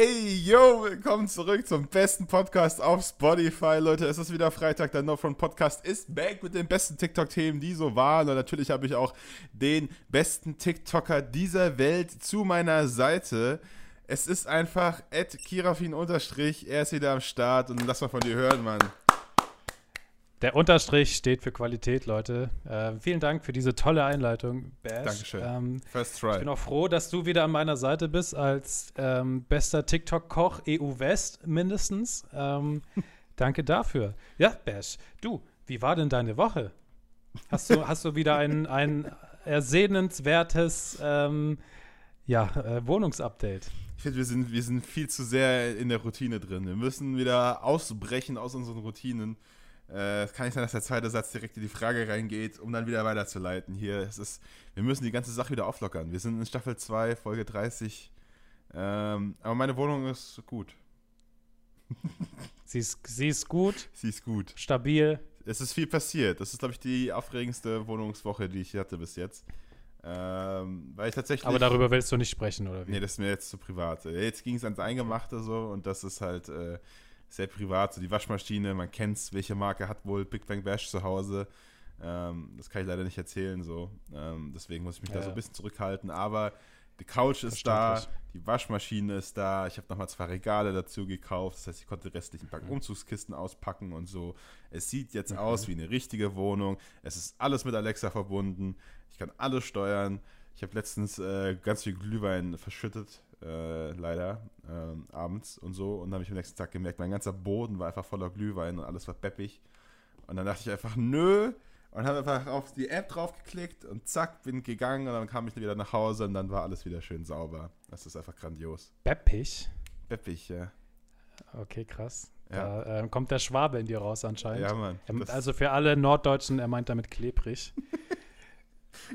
Ey, yo, willkommen zurück zum besten Podcast auf Spotify, Leute. Es ist wieder Freitag, der No Podcast ist back mit den besten TikTok-Themen, die so waren. Und natürlich habe ich auch den besten TikToker dieser Welt zu meiner Seite. Es ist einfach Kirafin unterstrich. Er ist wieder am Start und lass mal von dir hören, Mann. Der Unterstrich steht für Qualität, Leute. Äh, vielen Dank für diese tolle Einleitung, Bash. Dankeschön. Ähm, First try. Ich bin auch froh, dass du wieder an meiner Seite bist als ähm, bester TikTok-Koch EU West mindestens. Ähm, danke dafür. Ja, Bash, du, wie war denn deine Woche? Hast du, hast du wieder ein, ein ersehnenswertes ähm, ja, äh, Wohnungsupdate? Ich finde, wir sind, wir sind viel zu sehr in der Routine drin. Wir müssen wieder ausbrechen aus unseren Routinen äh, kann nicht sein, dass der zweite Satz direkt in die Frage reingeht, um dann wieder weiterzuleiten. Hier, es ist, wir müssen die ganze Sache wieder auflockern. Wir sind in Staffel 2, Folge 30. Ähm, aber meine Wohnung ist gut. sie, ist, sie ist gut. Sie ist gut. Stabil. Es ist viel passiert. Das ist, glaube ich, die aufregendste Wohnungswoche, die ich hatte bis jetzt. Ähm, weil ich tatsächlich. Aber darüber willst du nicht sprechen, oder wie? Nee, das ist mir jetzt zu privat. Jetzt ging es ans Eingemachte so und das ist halt. Äh, sehr privat. So die Waschmaschine, man kennt es, welche Marke hat wohl Big Bang Bash zu Hause. Ähm, das kann ich leider nicht erzählen, so. Ähm, deswegen muss ich mich ja. da so ein bisschen zurückhalten. Aber die Couch ist da, die Waschmaschine ist da. Ich habe nochmal zwei Regale dazu gekauft. Das heißt, ich konnte restlichen Pack Umzugskisten auspacken und so. Es sieht jetzt mhm. aus wie eine richtige Wohnung. Es ist alles mit Alexa verbunden. Ich kann alles steuern. Ich habe letztens äh, ganz viel Glühwein verschüttet äh, leider, ähm, abends und so. Und dann habe ich am nächsten Tag gemerkt, mein ganzer Boden war einfach voller Glühwein und alles war peppig. Und dann dachte ich einfach, nö. Und habe einfach auf die App draufgeklickt und zack, bin gegangen und dann kam ich wieder nach Hause und dann war alles wieder schön sauber. Das ist einfach grandios. Peppig? Peppig, ja. Okay, krass. Ja. Da äh, kommt der Schwabe in dir raus anscheinend. Ja, Mann. Er, also für alle Norddeutschen, er meint damit klebrig.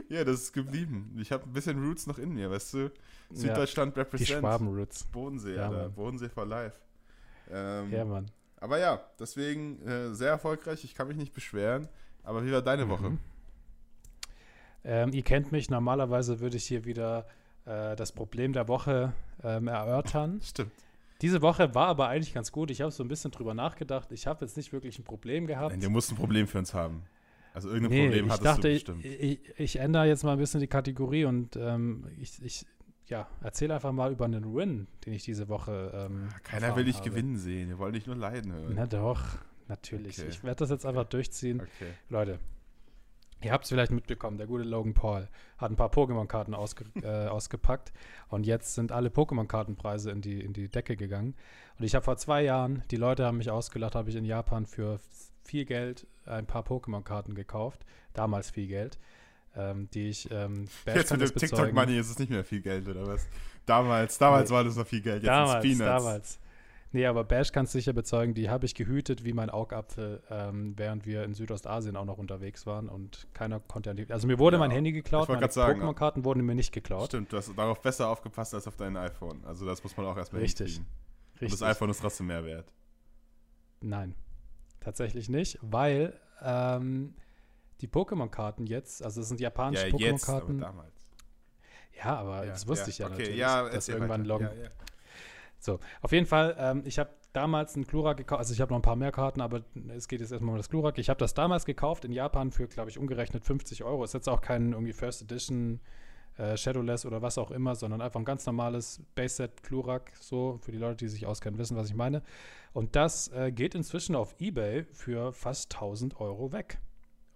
ja, das ist geblieben. Ich habe ein bisschen Roots noch in mir, weißt du? Süddeutschland ja, represent. Die Schwaben-Roots. Bodensee, ja, Alter. Bodensee for life. Ähm, ja, Mann. Aber ja, deswegen äh, sehr erfolgreich. Ich kann mich nicht beschweren. Aber wie war deine mhm. Woche? Ähm, ihr kennt mich. Normalerweise würde ich hier wieder äh, das Problem der Woche ähm, erörtern. Stimmt. Diese Woche war aber eigentlich ganz gut. Ich habe so ein bisschen drüber nachgedacht. Ich habe jetzt nicht wirklich ein Problem gehabt. Nein, du musst ein Problem für uns haben. Also irgendein nee, Problem hattest dachte, du bestimmt. Ich, ich, ich, ändere jetzt mal ein bisschen die Kategorie und ähm, ich, ich ja, erzähl einfach mal über einen Win, den ich diese Woche. Ähm, Keiner will dich habe. gewinnen sehen. Wir wollen dich nur leiden hören. Na doch, natürlich. Okay. Ich werde das jetzt einfach durchziehen. Okay. Leute, ihr habt es vielleicht mitbekommen, der gute Logan Paul hat ein paar Pokémon-Karten ausge äh, ausgepackt und jetzt sind alle Pokémon-Kartenpreise in die, in die Decke gegangen. Und ich habe vor zwei Jahren, die Leute haben mich ausgelacht, habe ich in Japan für viel Geld ein paar Pokémon-Karten gekauft. Damals viel Geld ähm, die ich ähm, Jetzt mit dem TikTok-Money ist es nicht mehr viel Geld, oder was? Damals, damals nee. war das noch viel Geld, jetzt damals, ist Peanuts. Damals. Nee, aber Bash kann es sicher bezeugen, die habe ich gehütet wie mein Augapfel, ähm, während wir in Südostasien auch noch unterwegs waren und keiner konnte an die. Also mir wurde ja, mein Handy geklaut, meine Pokémon-Karten wurden mir nicht geklaut. Stimmt, du hast darauf besser aufgepasst als auf dein iPhone. Also das muss man auch erstmal Richtig. Richtig. Und das iPhone ist trotzdem mehr wert. Nein, tatsächlich nicht, weil ähm, die Pokémon-Karten jetzt, also es sind japanische ja, Pokémon-Karten. damals. Ja, aber ja, das wusste ja, ich ja okay, natürlich, ja, dass irgendwann loggen. Ja, so, auf jeden Fall, ähm, ich habe damals einen Glurak gekauft, also ich habe noch ein paar mehr Karten, aber es geht jetzt erstmal um das Glurak. Ich habe das damals gekauft in Japan für, glaube ich, umgerechnet 50 Euro. Ist jetzt auch kein irgendwie First Edition äh, Shadowless oder was auch immer, sondern einfach ein ganz normales Base-Set Glurak, so für die Leute, die sich auskennen, wissen, was ich meine. Und das äh, geht inzwischen auf Ebay für fast 1000 Euro weg.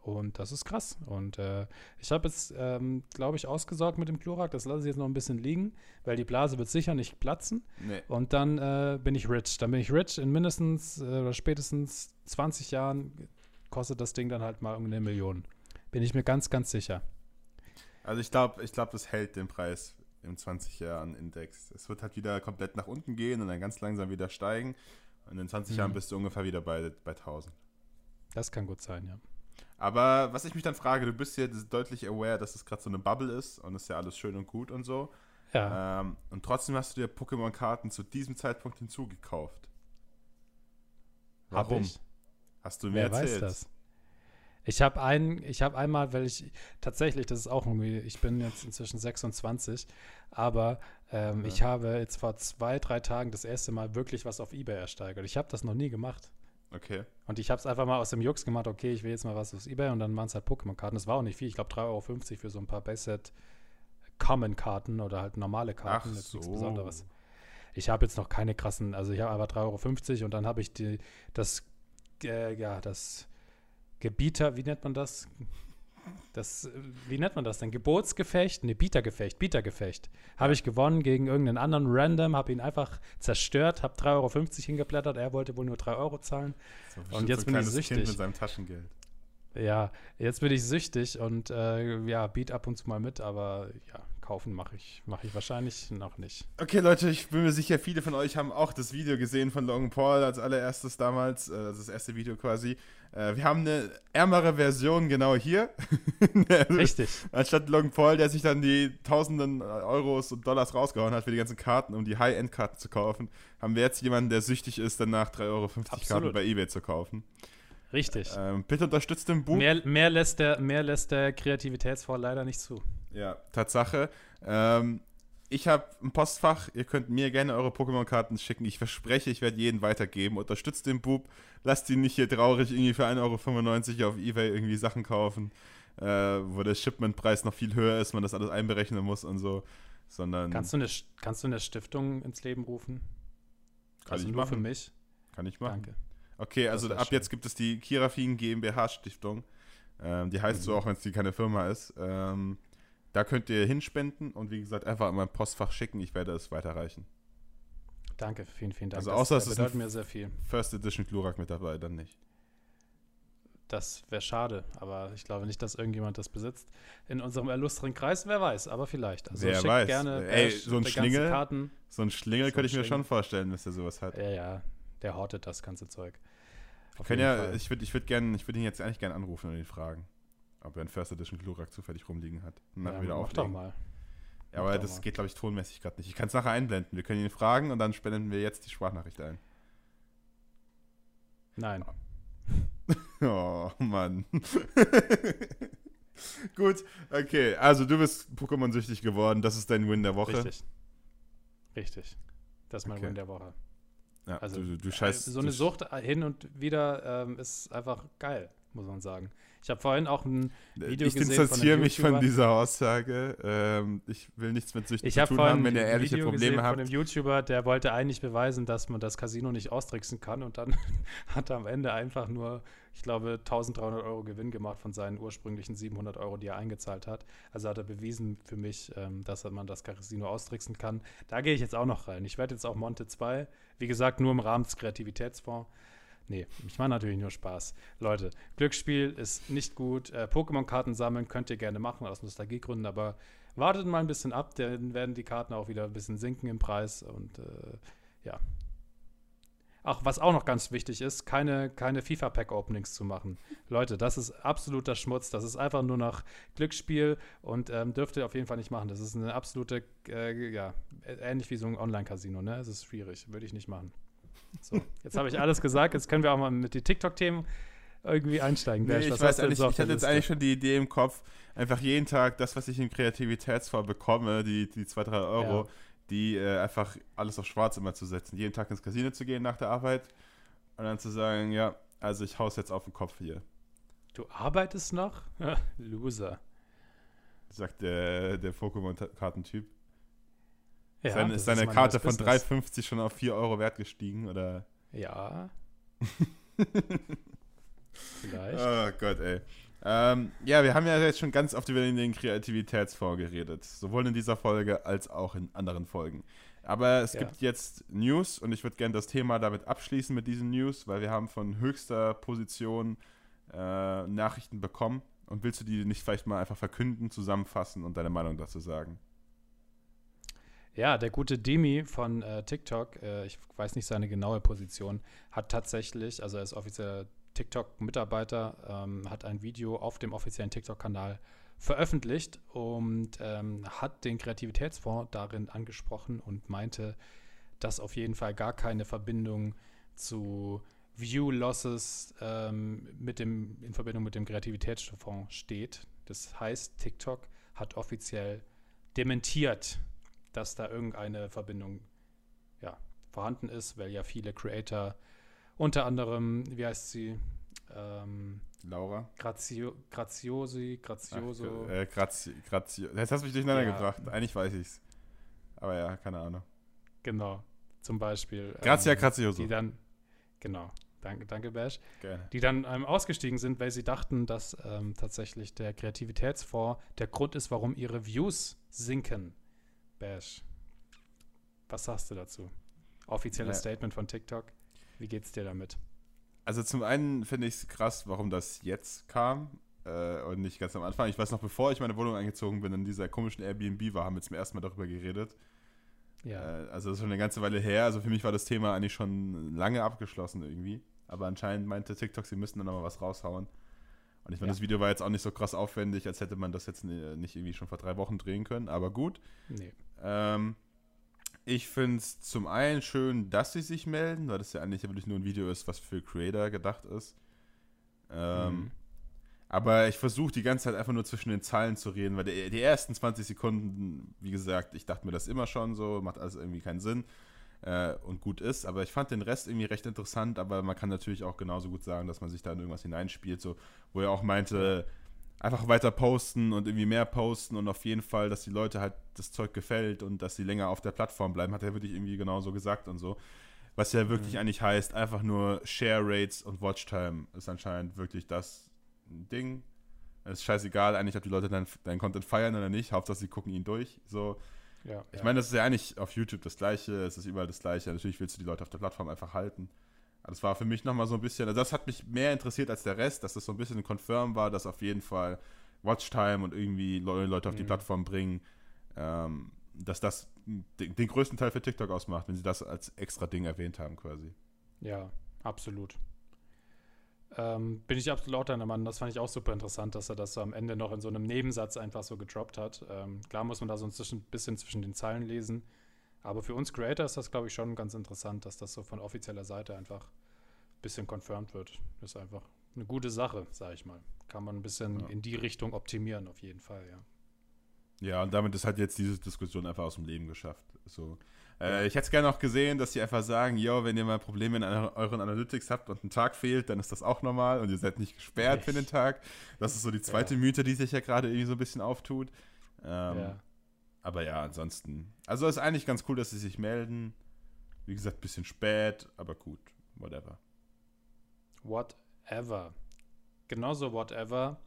Und das ist krass. Und äh, ich habe jetzt, ähm, glaube ich, ausgesorgt mit dem Chlorak. Das lasse ich jetzt noch ein bisschen liegen, weil die Blase wird sicher nicht platzen. Nee. Und dann äh, bin ich rich. Dann bin ich rich. In mindestens äh, oder spätestens 20 Jahren kostet das Ding dann halt mal eine Million. Bin ich mir ganz, ganz sicher. Also ich glaube, ich glaube, das hält den Preis im 20 Jahren Index. Es wird halt wieder komplett nach unten gehen und dann ganz langsam wieder steigen. Und in 20 mhm. Jahren bist du ungefähr wieder bei, bei 1000. Das kann gut sein, ja. Aber was ich mich dann frage, du bist ja deutlich aware, dass es gerade so eine Bubble ist und ist ja alles schön und gut und so. Ja. Ähm, und trotzdem hast du dir Pokémon-Karten zu diesem Zeitpunkt hinzugekauft. Warum? Hast du mir Wer erzählt? weiß das? Ich habe ein, ich habe einmal, weil ich tatsächlich, das ist auch irgendwie, ich bin jetzt inzwischen 26, aber Ähm, ja. Ich habe jetzt vor zwei, drei Tagen das erste Mal wirklich was auf Ebay ersteigert. Ich habe das noch nie gemacht. Okay. Und ich habe es einfach mal aus dem Jux gemacht, okay, ich will jetzt mal was aus Ebay und dann waren es halt Pokémon-Karten. Das war auch nicht viel, ich glaube 3,50 Euro für so ein paar Base-Set Common-Karten oder halt normale Karten. Ach so. nichts Besonderes. Ich habe jetzt noch keine krassen, also ich habe einfach 3,50 Euro und dann habe ich die, das, äh, ja, das Gebieter, wie nennt man das? Das, wie nennt man das denn? Geburtsgefecht? Ne, Bietergefecht, Bietergefecht. Habe ich gewonnen gegen irgendeinen anderen Random, habe ihn einfach zerstört, habe 3,50 Euro hingeblättert, er wollte wohl nur 3 Euro zahlen. So, und jetzt so bin ich süchtig. Kind mit seinem Taschengeld. Ja, jetzt bin ich süchtig und äh, ja, beat ab und zu mal mit, aber ja, kaufen mache ich, mach ich wahrscheinlich noch nicht. Okay, Leute, ich bin mir sicher, viele von euch haben auch das Video gesehen von Logan Paul als allererstes damals, äh, das erste Video quasi. Äh, wir haben eine ärmere Version genau hier. Richtig. Anstatt Logan Paul, der sich dann die tausenden Euros und Dollars rausgehauen hat für die ganzen Karten, um die High-End-Karten zu kaufen, haben wir jetzt jemanden, der süchtig ist, danach 3,50 Euro Karten bei Ebay zu kaufen. Richtig. Ähm, bitte unterstützt den Buch. Mehr, mehr, lässt der, mehr lässt der Kreativitätsfonds leider nicht zu. Ja, Tatsache. Ähm, ich habe ein Postfach. Ihr könnt mir gerne eure Pokémon-Karten schicken. Ich verspreche, ich werde jeden weitergeben. Unterstützt den Bub. Lasst ihn nicht hier traurig irgendwie für 1,95 Euro auf Ebay irgendwie Sachen kaufen, äh, wo der Shipment-Preis noch viel höher ist, man das alles einberechnen muss und so. Sondern kannst, du eine, kannst du eine Stiftung ins Leben rufen? Kann also ich nur machen. für mich? Kann ich machen. Danke. Okay, also ab schön. jetzt gibt es die Kirafin GmbH Stiftung. Ähm, die heißt mhm. so auch, wenn es die keine Firma ist. Ähm, da könnt ihr hinspenden und wie gesagt einfach in mein Postfach schicken. Ich werde es weiterreichen. Danke, vielen, vielen Dank. Also außer das es bedeutet mir sehr viel. First Edition Glurak mit dabei, dann nicht. Das wäre schade, aber ich glaube nicht, dass irgendjemand das besitzt. In unserem illustren Kreis, wer weiß, aber vielleicht. Also wer weiß. gerne Ey, so ein Schlingel, so ein Schlingel so könnte ich mir schon vorstellen, dass er sowas hat. Ja, ja, der hortet das ganze Zeug. Können ja, ich würde ich würd würd ihn jetzt eigentlich gerne anrufen und ihn fragen, ob er einen First Edition Glurak zufällig rumliegen hat. Und dann ja, wieder mach doch mal. Ja, aber das mal. geht, glaube ich, tonmäßig gerade nicht. Ich kann es nachher einblenden. Wir können ihn fragen und dann spenden wir jetzt die Sprachnachricht ein. Nein. oh, Mann. Gut, okay. Also du bist Pokémon-süchtig geworden. Das ist dein Win der Woche. Richtig. Richtig. Das ist mein okay. Win der Woche. Ja, also du, du scheißt, so eine Sucht hin und wieder ähm, ist einfach geil, muss man sagen. Ich habe vorhin auch ein Video ich gesehen. Ich distanziere mich von dieser Aussage. Ähm, ich will nichts mit Süchten zu tun haben, wenn ihr ehrliche Video Probleme habt. von einem YouTuber, der wollte eigentlich beweisen, dass man das Casino nicht austricksen kann und dann hat er am Ende einfach nur, ich glaube, 1300 Euro Gewinn gemacht von seinen ursprünglichen 700 Euro, die er eingezahlt hat. Also hat er bewiesen für mich, ähm, dass man das Casino austricksen kann. Da gehe ich jetzt auch noch rein. Ich werde jetzt auch Monte 2, wie gesagt, nur im Rahmen des Kreativitätsfonds Nee, ich mache natürlich nur Spaß. Leute, Glücksspiel ist nicht gut. Äh, Pokémon-Karten sammeln könnt ihr gerne machen aus Nostalgiegründen, aber wartet mal ein bisschen ab, dann werden die Karten auch wieder ein bisschen sinken im Preis und äh, ja. Ach, was auch noch ganz wichtig ist, keine, keine FIFA-Pack-Openings zu machen. Leute, das ist absoluter Schmutz. Das ist einfach nur nach Glücksspiel und ähm, dürft ihr auf jeden Fall nicht machen. Das ist eine absolute, äh, ja, ähnlich wie so ein Online-Casino, ne? Es ist schwierig, würde ich nicht machen. So, jetzt habe ich alles gesagt. Jetzt können wir auch mal mit den TikTok-Themen irgendwie einsteigen. Nee, ich, weiß eigentlich, ich hatte jetzt eigentlich schon die Idee im Kopf, einfach jeden Tag das, was ich im Kreativitätsfonds bekomme, die, die 2, 3 Euro, ja. die äh, einfach alles auf schwarz immer zu setzen. Jeden Tag ins Casino zu gehen nach der Arbeit und dann zu sagen, ja, also ich hau's jetzt auf den Kopf hier. Du arbeitest noch? Loser. Sagt der, der Pokémon-Kartentyp. Ja, Seine, ist seine Karte von 3,50 schon auf 4 Euro wert gestiegen, oder? Ja. Vielleicht. Oh Gott, ey. Ähm, ja, wir haben ja jetzt schon ganz oft über den Kreativitätsfonds geredet. Sowohl in dieser Folge als auch in anderen Folgen. Aber es ja. gibt jetzt News und ich würde gerne das Thema damit abschließen mit diesen News, weil wir haben von höchster Position äh, Nachrichten bekommen. Und willst du die nicht vielleicht mal einfach verkünden, zusammenfassen und deine Meinung dazu sagen? Ja, der gute Demi von äh, TikTok, äh, ich weiß nicht seine genaue Position, hat tatsächlich, also er ist offizieller TikTok-Mitarbeiter, ähm, hat ein Video auf dem offiziellen TikTok-Kanal veröffentlicht und ähm, hat den Kreativitätsfonds darin angesprochen und meinte, dass auf jeden Fall gar keine Verbindung zu View Losses ähm, mit dem, in Verbindung mit dem Kreativitätsfonds steht. Das heißt, TikTok hat offiziell dementiert, dass da irgendeine Verbindung ja, vorhanden ist, weil ja viele Creator, unter anderem, wie heißt sie? Ähm, Laura? Grazio, Graziosi, Grazioso. Ach, äh, Grazi, Grazio. Jetzt hast du mich durcheinander ja. gebracht. Eigentlich weiß ich's. Aber ja, keine Ahnung. Genau. Zum Beispiel. Grazia ähm, Grazioso. Die dann, genau. Danke, danke, Bash. Gerne. Die dann ähm, ausgestiegen sind, weil sie dachten, dass ähm, tatsächlich der Kreativitätsfonds der Grund ist, warum ihre Views sinken. Bash. Was sagst du dazu? Offizielles ja. Statement von TikTok. Wie geht's dir damit? Also zum einen finde ich es krass, warum das jetzt kam äh, und nicht ganz am Anfang. Ich weiß noch, bevor ich meine Wohnung eingezogen bin, in dieser komischen Airbnb war, haben wir zum ersten Mal darüber geredet. Ja. Äh, also das ist schon eine ganze Weile her. Also für mich war das Thema eigentlich schon lange abgeschlossen irgendwie. Aber anscheinend meinte TikTok, sie müssten dann nochmal was raushauen. Und ich meine, ja. das Video war jetzt auch nicht so krass aufwendig, als hätte man das jetzt nicht irgendwie schon vor drei Wochen drehen können. Aber gut. Nee. Ähm, ich finde es zum einen schön, dass sie sich melden, weil das ja eigentlich wirklich nur ein Video ist, was für Creator gedacht ist. Ähm, mhm. Aber ich versuche die ganze Zeit einfach nur zwischen den Zeilen zu reden, weil die, die, ersten 20 Sekunden, wie gesagt, ich dachte mir das immer schon so, macht alles irgendwie keinen Sinn äh, und gut ist. Aber ich fand den Rest irgendwie recht interessant, aber man kann natürlich auch genauso gut sagen, dass man sich da in irgendwas hineinspielt, so, wo er auch meinte, einfach weiter posten und irgendwie mehr posten und auf jeden Fall, dass die Leute halt das Zeug gefällt und dass sie länger auf der Plattform bleiben, hat er wirklich irgendwie genauso gesagt und so. Was ja wirklich mhm. eigentlich heißt, einfach nur Share Rates und Watchtime ist anscheinend wirklich das Ding. Es ist scheißegal eigentlich, ob die Leute deinen dein Content feiern oder nicht. Hauptsache, sie gucken ihn durch. So. Ja, ich ja. meine, das ist ja eigentlich auf YouTube das Gleiche. Es ist überall das Gleiche. Natürlich willst du die Leute auf der Plattform einfach halten. Das war für mich nochmal so ein bisschen, also das hat mich mehr interessiert als der Rest, dass das so ein bisschen ein Confirm war, dass auf jeden Fall Watchtime und irgendwie Leute auf die mhm. Plattform bringen, ähm, dass das den, den, größten Teil für TikTok ausmacht, wenn sie das als extra Ding erwähnt haben quasi. Ja, absolut. Ähm, bin ich absolut auch deiner Meinung. Das fand ich auch super interessant, dass er das so am Ende noch in so einem Nebensatz einfach so gedroppt hat. Ähm, klar muss man da so ein bisschen zwischen den Zeilen lesen. Aber für uns Creator ist das, glaube ich, schon ganz interessant, dass das so von offizieller Seite einfach ein bisschen confirmed wird. Das ist einfach eine gute Sache, sage ich mal. Kann man ein bisschen ja. in die Richtung optimieren, auf jeden Fall, ja. Ja, und damit ist halt jetzt diese Diskussion einfach aus dem Leben geschafft. So. Äh, ich hätte es gerne noch gesehen, dass sie einfach sagen, yo, wenn ihr mal Probleme in euren Analytics habt und ein Tag fehlt, dann ist das auch normal und ihr seid nicht gesperrt Echt? für den Tag. Das ist so die zweite ja. Mythe, die sich ja gerade irgendwie so ein bisschen auftut. Ähm, ja. Aber ja, ansonsten. Also ist eigentlich ganz cool, dass sie sich melden. Wie gesagt, bisschen spät, aber gut. Whatever. Whatever. Genauso whatever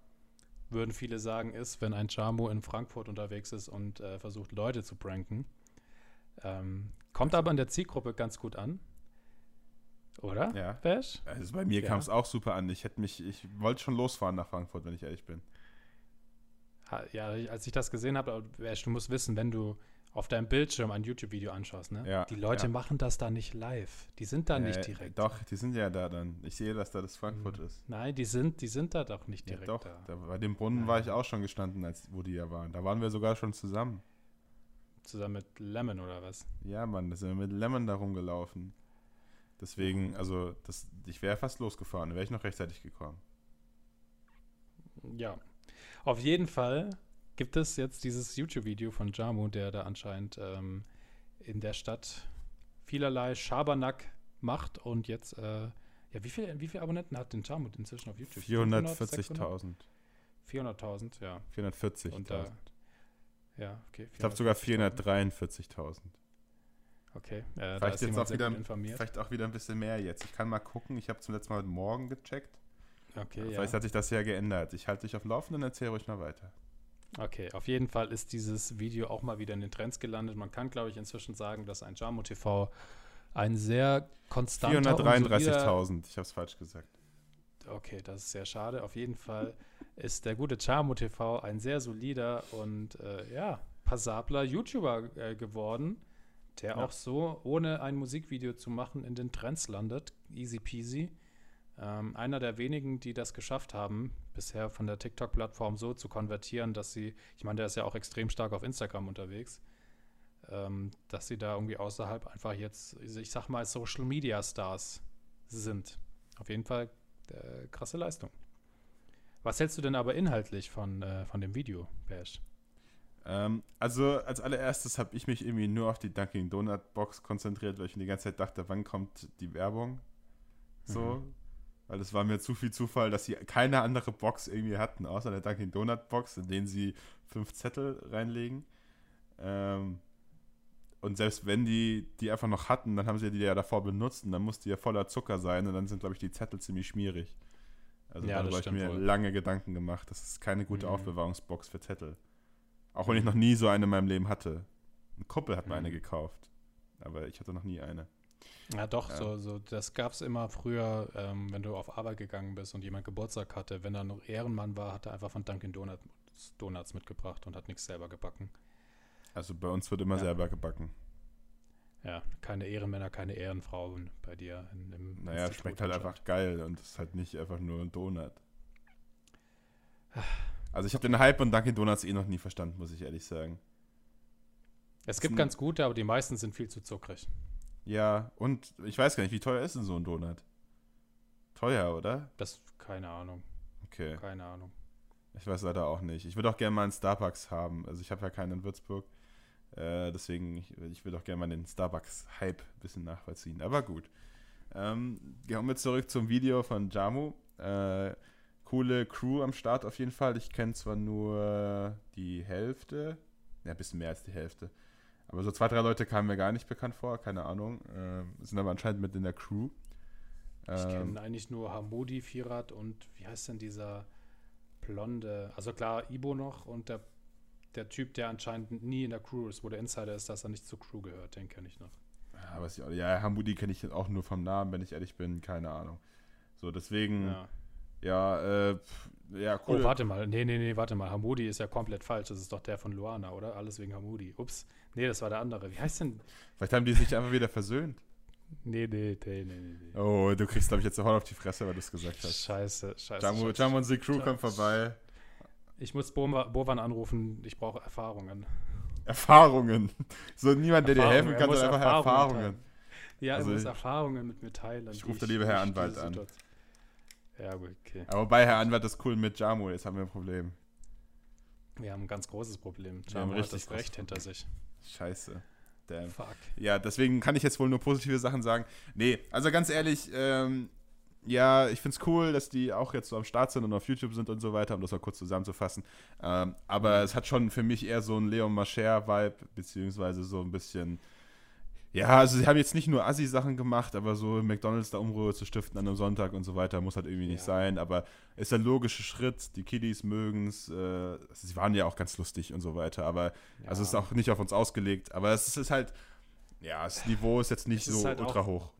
würden viele sagen, ist, wenn ein Chamo in Frankfurt unterwegs ist und äh, versucht, Leute zu pranken. Ähm, kommt aber in der Zielgruppe ganz gut an. Oder? Ja. Bash? Also bei mir ja. kam es auch super an. Ich hätte mich, ich wollte schon losfahren nach Frankfurt, wenn ich ehrlich bin. Ja, als ich das gesehen habe, du musst wissen, wenn du auf deinem Bildschirm ein YouTube-Video anschaust, ne? Ja, die Leute ja. machen das da nicht live. Die sind da äh, nicht direkt. Doch, die sind ja da dann. Ich sehe, dass da das Frankfurt mhm. ist. Nein, die sind, die sind da doch nicht direkt ja, doch. da. Bei dem Brunnen war ich auch schon gestanden, als wo die ja waren. Da waren wir sogar schon zusammen. Zusammen mit Lemon oder was? Ja, Mann, da sind wir mit Lemon da rumgelaufen. Deswegen, also, das, ich wäre fast losgefahren, wäre ich noch rechtzeitig gekommen. Ja, auf jeden Fall gibt es jetzt dieses YouTube-Video von Jamu, der da anscheinend ähm, in der Stadt vielerlei Schabernack macht und jetzt, äh, ja, wie viele wie viel Abonnenten hat denn Jamu inzwischen auf YouTube? 440.000. 400.000, ja. 440.000. Ja, okay. Ich glaube sogar 443.000. Okay, äh, vielleicht, jetzt auch wieder, vielleicht auch wieder ein bisschen mehr jetzt. Ich kann mal gucken. Ich habe zum letzten Mal heute Morgen gecheckt. Okay, ja. Vielleicht hat sich das ja geändert. Ich halte dich auf Laufenden und erzähle ruhig mal weiter. Okay, auf jeden Fall ist dieses Video auch mal wieder in den Trends gelandet. Man kann, glaube ich, inzwischen sagen, dass ein Jamo TV ein sehr konstanter 433.000, ich habe es falsch gesagt. Okay, das ist sehr schade. Auf jeden Fall ist der gute Chamo TV ein sehr solider und äh, ja, passabler YouTuber äh, geworden, der ja. auch so, ohne ein Musikvideo zu machen, in den Trends landet. Easy peasy. Ähm, einer der wenigen, die das geschafft haben, bisher von der TikTok-Plattform so zu konvertieren, dass sie, ich meine, der ist ja auch extrem stark auf Instagram unterwegs, ähm, dass sie da irgendwie außerhalb einfach jetzt, ich sag mal, Social Media Stars sind. Auf jeden Fall äh, krasse Leistung. Was hältst du denn aber inhaltlich von, äh, von dem Video, Bash? Ähm, also als allererstes habe ich mich irgendwie nur auf die Dunkin' Donut Box konzentriert, weil ich mir die ganze Zeit dachte, wann kommt die Werbung? So. Mhm. Weil es war mir zu viel Zufall, dass sie keine andere Box irgendwie hatten, außer der Dunkin' Donut Box, in denen sie fünf Zettel reinlegen. Ähm, und selbst wenn die die einfach noch hatten, dann haben sie die ja davor benutzt und dann musste die ja voller Zucker sein und dann sind, glaube ich, die Zettel ziemlich schmierig. Also ja, darüber habe ich mir wohl. lange Gedanken gemacht. Das ist keine gute mhm. Aufbewahrungsbox für Zettel. Auch wenn ich noch nie so eine in meinem Leben hatte. Ein Kumpel hat mir mhm. eine gekauft. Aber ich hatte noch nie eine. Ja, doch, ja. So, so, das gab es immer früher, ähm, wenn du auf Arbeit gegangen bist und jemand Geburtstag hatte. Wenn er noch Ehrenmann war, hat er einfach von Dunkin' Donuts, Donuts mitgebracht und hat nichts selber gebacken. Also bei uns wird immer ja. selber gebacken. Ja, keine Ehrenmänner, keine Ehrenfrauen bei dir. In, im naja, Institut schmeckt halt einfach geil und ist halt nicht einfach nur ein Donut. Also ich habe den Hype und Dunkin' Donuts eh noch nie verstanden, muss ich ehrlich sagen. Es gibt ganz gute, aber die meisten sind viel zu zuckrig. Ja, und ich weiß gar nicht, wie teuer ist denn so ein Donut? Teuer, oder? Das, keine Ahnung. Okay. Keine Ahnung. Ich weiß leider auch nicht. Ich würde auch gerne mal einen Starbucks haben. Also ich habe ja keinen in Würzburg. Äh, deswegen, ich, ich würde auch gerne mal den Starbucks-Hype ein bisschen nachvollziehen. Aber gut. Ähm, kommen wir zurück zum Video von Jamu. Äh, coole Crew am Start auf jeden Fall. Ich kenne zwar nur die Hälfte, ja, ein bisschen mehr als die Hälfte. Aber so zwei, drei Leute kamen mir gar nicht bekannt vor, keine Ahnung. Äh, sind aber anscheinend mit in der Crew. Ich kenne ähm, eigentlich nur Hamudi, Firat und wie heißt denn dieser blonde, also klar, Ibo noch und der, der Typ, der anscheinend nie in der Crew ist, wo der Insider ist, dass er nicht zur Crew gehört, den kenne ich noch. Ja, aber ja, Hamudi kenne ich auch nur vom Namen, wenn ich ehrlich bin, keine Ahnung. So, deswegen, ja, ja, äh, ja cool. Oh, warte mal, nee, nee, nee, warte mal, Hamudi ist ja komplett falsch, das ist doch der von Luana, oder? Alles wegen Hamudi. Ups, nee, das war der andere. Wie heißt denn? Vielleicht haben die sich einfach wieder versöhnt. Nee, nee, nee, nee, nee. Oh, du kriegst, glaube ich, jetzt sofort auf die Fresse, weil du es gesagt hast. Scheiße, scheiße. Jamu, Jamu und die Crew kommen vorbei. Ich muss Bovan anrufen, ich brauche Erfahrungen. Erfahrungen? So niemand, der dir helfen kann, sondern einfach Erfahrungen. Erfahrungen. Ja, also er muss Erfahrungen mit mir teilen. Ich rufe der liebe Herr Anwalt an. Ja, gut, okay. Aber bei Herr Anwalt ist cool mit Jamu, jetzt haben wir ein Problem. Wir haben ein ganz großes Problem. Jamu hat das Recht hinter sich. Scheiße. Damn. Fuck. Ja, deswegen kann ich jetzt wohl nur positive Sachen sagen. Nee, also ganz ehrlich, ähm, ja, ich finde es cool, dass die auch jetzt so am Start sind und auf YouTube sind und so weiter, um das mal kurz zusammenzufassen. Ähm, aber mhm. es hat schon für mich eher so einen Leon Mascher-Vibe, beziehungsweise so ein bisschen ja, also sie haben jetzt nicht nur Assi-Sachen gemacht, aber so McDonalds da Umruhe zu stiften an einem Sonntag und so weiter muss halt irgendwie nicht ja. sein. Aber ist ein logischer Schritt. Die Kiddies mögen es. Äh, also sie waren ja auch ganz lustig und so weiter. Aber ja. also es ist auch nicht auf uns ausgelegt. Aber es ist halt, ja, das Niveau ist jetzt nicht es so halt ultra hoch.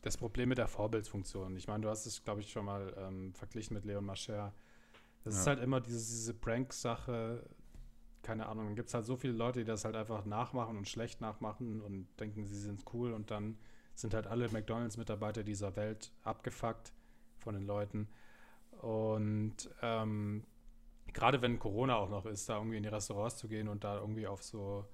Das Problem mit der Vorbildfunktion. Ich meine, du hast es, glaube ich, schon mal ähm, verglichen mit Leon Mascher. Das ja. ist halt immer diese, diese Prank-Sache keine Ahnung, dann gibt es halt so viele Leute, die das halt einfach nachmachen und schlecht nachmachen und denken, sie sind cool und dann sind halt alle McDonalds-Mitarbeiter dieser Welt abgefuckt von den Leuten. Und ähm, gerade wenn Corona auch noch ist, da irgendwie in die Restaurants zu gehen und da irgendwie auf so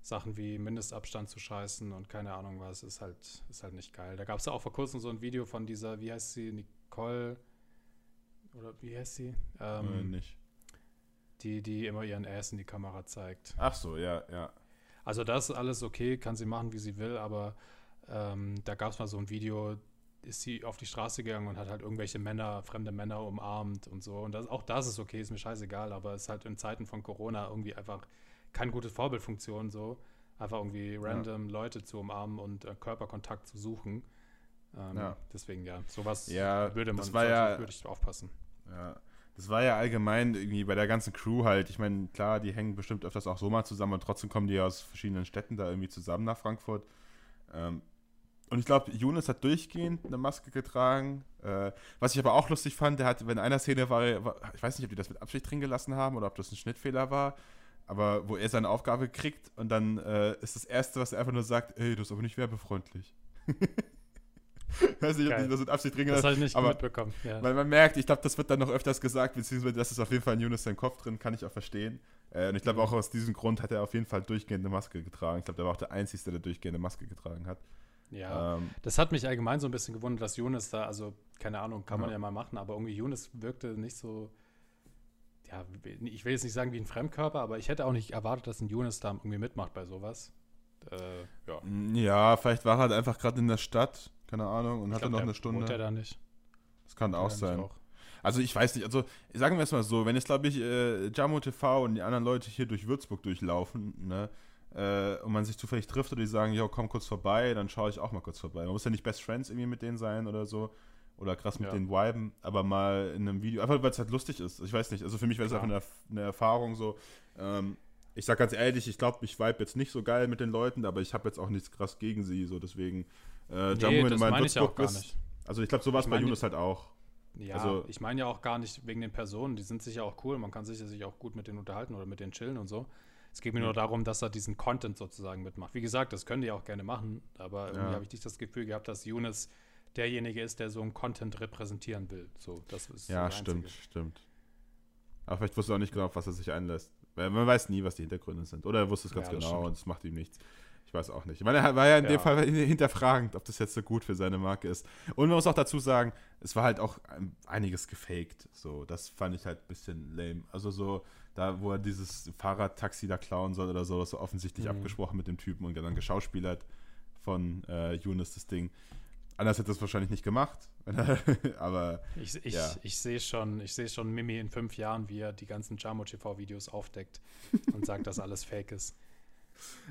Sachen wie Mindestabstand zu scheißen und keine Ahnung was, ist halt, ist halt nicht geil. Da gab es ja auch vor kurzem so ein Video von dieser, wie heißt sie, Nicole, oder wie heißt sie? Ähm, äh, nicht die, die immer ihren Ass in die Kamera zeigt. Ach so, ja, ja. Also das ist alles okay, kann sie machen, wie sie will, aber ähm, da gab es mal so ein Video, ist sie auf die Straße gegangen und hat halt irgendwelche Männer, fremde Männer umarmt und so. Und das, auch das ist okay, ist mir scheißegal, aber es ist halt in Zeiten von Corona irgendwie einfach keine gute Vorbildfunktion so. Einfach irgendwie random ja. Leute zu umarmen und äh, Körperkontakt zu suchen. Ähm, ja. Deswegen ja, sowas ja, würde man, das war ja, würde ich aufpassen. Ja, das war ja allgemein irgendwie bei der ganzen Crew halt. Ich meine, klar, die hängen bestimmt öfters auch so mal zusammen und trotzdem kommen die aus verschiedenen Städten da irgendwie zusammen nach Frankfurt. Ähm, und ich glaube, Younes hat durchgehend eine Maske getragen. Äh, was ich aber auch lustig fand, der hat, wenn einer Szene war, war, ich weiß nicht, ob die das mit Absicht drin gelassen haben oder ob das ein Schnittfehler war, aber wo er seine Aufgabe kriegt und dann äh, ist das Erste, was er einfach nur sagt, ey, du bist aber nicht werbefreundlich. weiß nicht, ob die das mit Absicht drin Das habe ich nicht aber mitbekommen. Ja. Weil man merkt, ich glaube, das wird dann noch öfters gesagt, beziehungsweise das ist auf jeden Fall in Yunus sein Kopf drin, kann ich auch verstehen. Äh, und ich glaube, mhm. auch aus diesem Grund hat er auf jeden Fall durchgehende Maske getragen. Ich glaube, der war auch der Einzige, der durchgehende Maske getragen hat. Ja, ähm, das hat mich allgemein so ein bisschen gewundert, dass Yunus da, also keine Ahnung, kann man ja, ja mal machen, aber irgendwie Yunus wirkte nicht so ja, ich will jetzt nicht sagen wie ein Fremdkörper, aber ich hätte auch nicht erwartet, dass ein Younes da irgendwie mitmacht bei sowas. Äh, ja. ja, vielleicht war er halt einfach gerade in der Stadt, keine Ahnung, und ich hatte glaub, noch eine Stunde. Wohnt er da nicht? Das kann auch sein. Auch. Also ich weiß nicht, also sagen wir es mal so, wenn jetzt glaube ich äh, Jamo TV und die anderen Leute hier durch Würzburg durchlaufen, ne, äh, und man sich zufällig trifft oder die sagen, ja, komm kurz vorbei, dann schaue ich auch mal kurz vorbei. Man muss ja nicht Best Friends irgendwie mit denen sein oder so oder krass mit ja. den Viben, aber mal in einem Video, einfach weil es halt lustig ist. Ich weiß nicht, also für mich wäre es auch eine, eine, Erfahrung so. Ähm, ich sag ganz ehrlich, ich glaube, ich vibe jetzt nicht so geil mit den Leuten, aber ich habe jetzt auch nichts krass gegen sie, so deswegen. Äh, nee, Jammu, das meine ich auch gar nicht. Also ich glaube, so war es bei Yunus halt auch. Ja, also, ich meine ja auch gar nicht wegen den Personen, die sind sicher auch cool, man kann sicher sich auch gut mit denen unterhalten oder mit denen chillen und so. Es geht mir nur darum, dass er diesen Content sozusagen mitmacht. Wie gesagt, das können die auch gerne machen, aber irgendwie ja. habe ich nicht das Gefühl gehabt, dass Yunus derjenige ist, der so einen Content repräsentieren will. So, das ist ja, so stimmt, stimmt. Aber vielleicht wusste er auch nicht genau, auf was er sich einlässt. Weil man weiß nie, was die Hintergründe sind. Oder er wusste es ganz ja, genau stimmt. und es macht ihm nichts. Ich weiß auch nicht. Ich meine, er war ja in ja. dem Fall hinterfragend, ob das jetzt so gut für seine Marke ist. Und man muss auch dazu sagen, es war halt auch einiges gefaked. So, das fand ich halt ein bisschen lame. Also so, da, wo er dieses Fahrradtaxi da klauen soll oder so, das so offensichtlich mhm. abgesprochen mit dem Typen und dann geschauspielert von äh, Yunus das Ding. Anders hätte er es wahrscheinlich nicht gemacht, aber ich, ich, ja. ich sehe schon, ich sehe schon Mimi in fünf Jahren, wie er die ganzen Jamo TV Videos aufdeckt und sagt, dass alles Fake ist.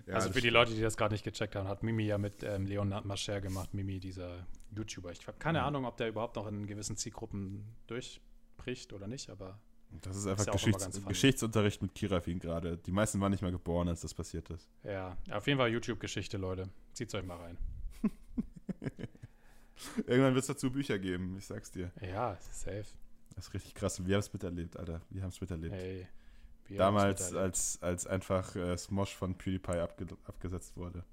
Ja, also für die Leute, die das gerade nicht gecheckt haben, hat Mimi ja mit ähm, Leonard Mascher gemacht, Mimi, dieser YouTuber. Ich habe keine mhm. Ahnung, ob der überhaupt noch in gewissen Zielgruppen durchbricht oder nicht, aber das ist einfach ist ja Geschichts Geschichtsunterricht mit Kirafin gerade. Die meisten waren nicht mal geboren, als das passiert ist. Ja, auf jeden Fall YouTube-Geschichte, Leute. Zieht's euch mal rein. Irgendwann wird es dazu Bücher geben, ich sag's dir. Ja, safe. Das ist richtig krass. Wir haben es miterlebt, Alter. Wir haben es miterlebt. Hey, Damals, als, als einfach äh, Smosh von PewDiePie abge abgesetzt wurde.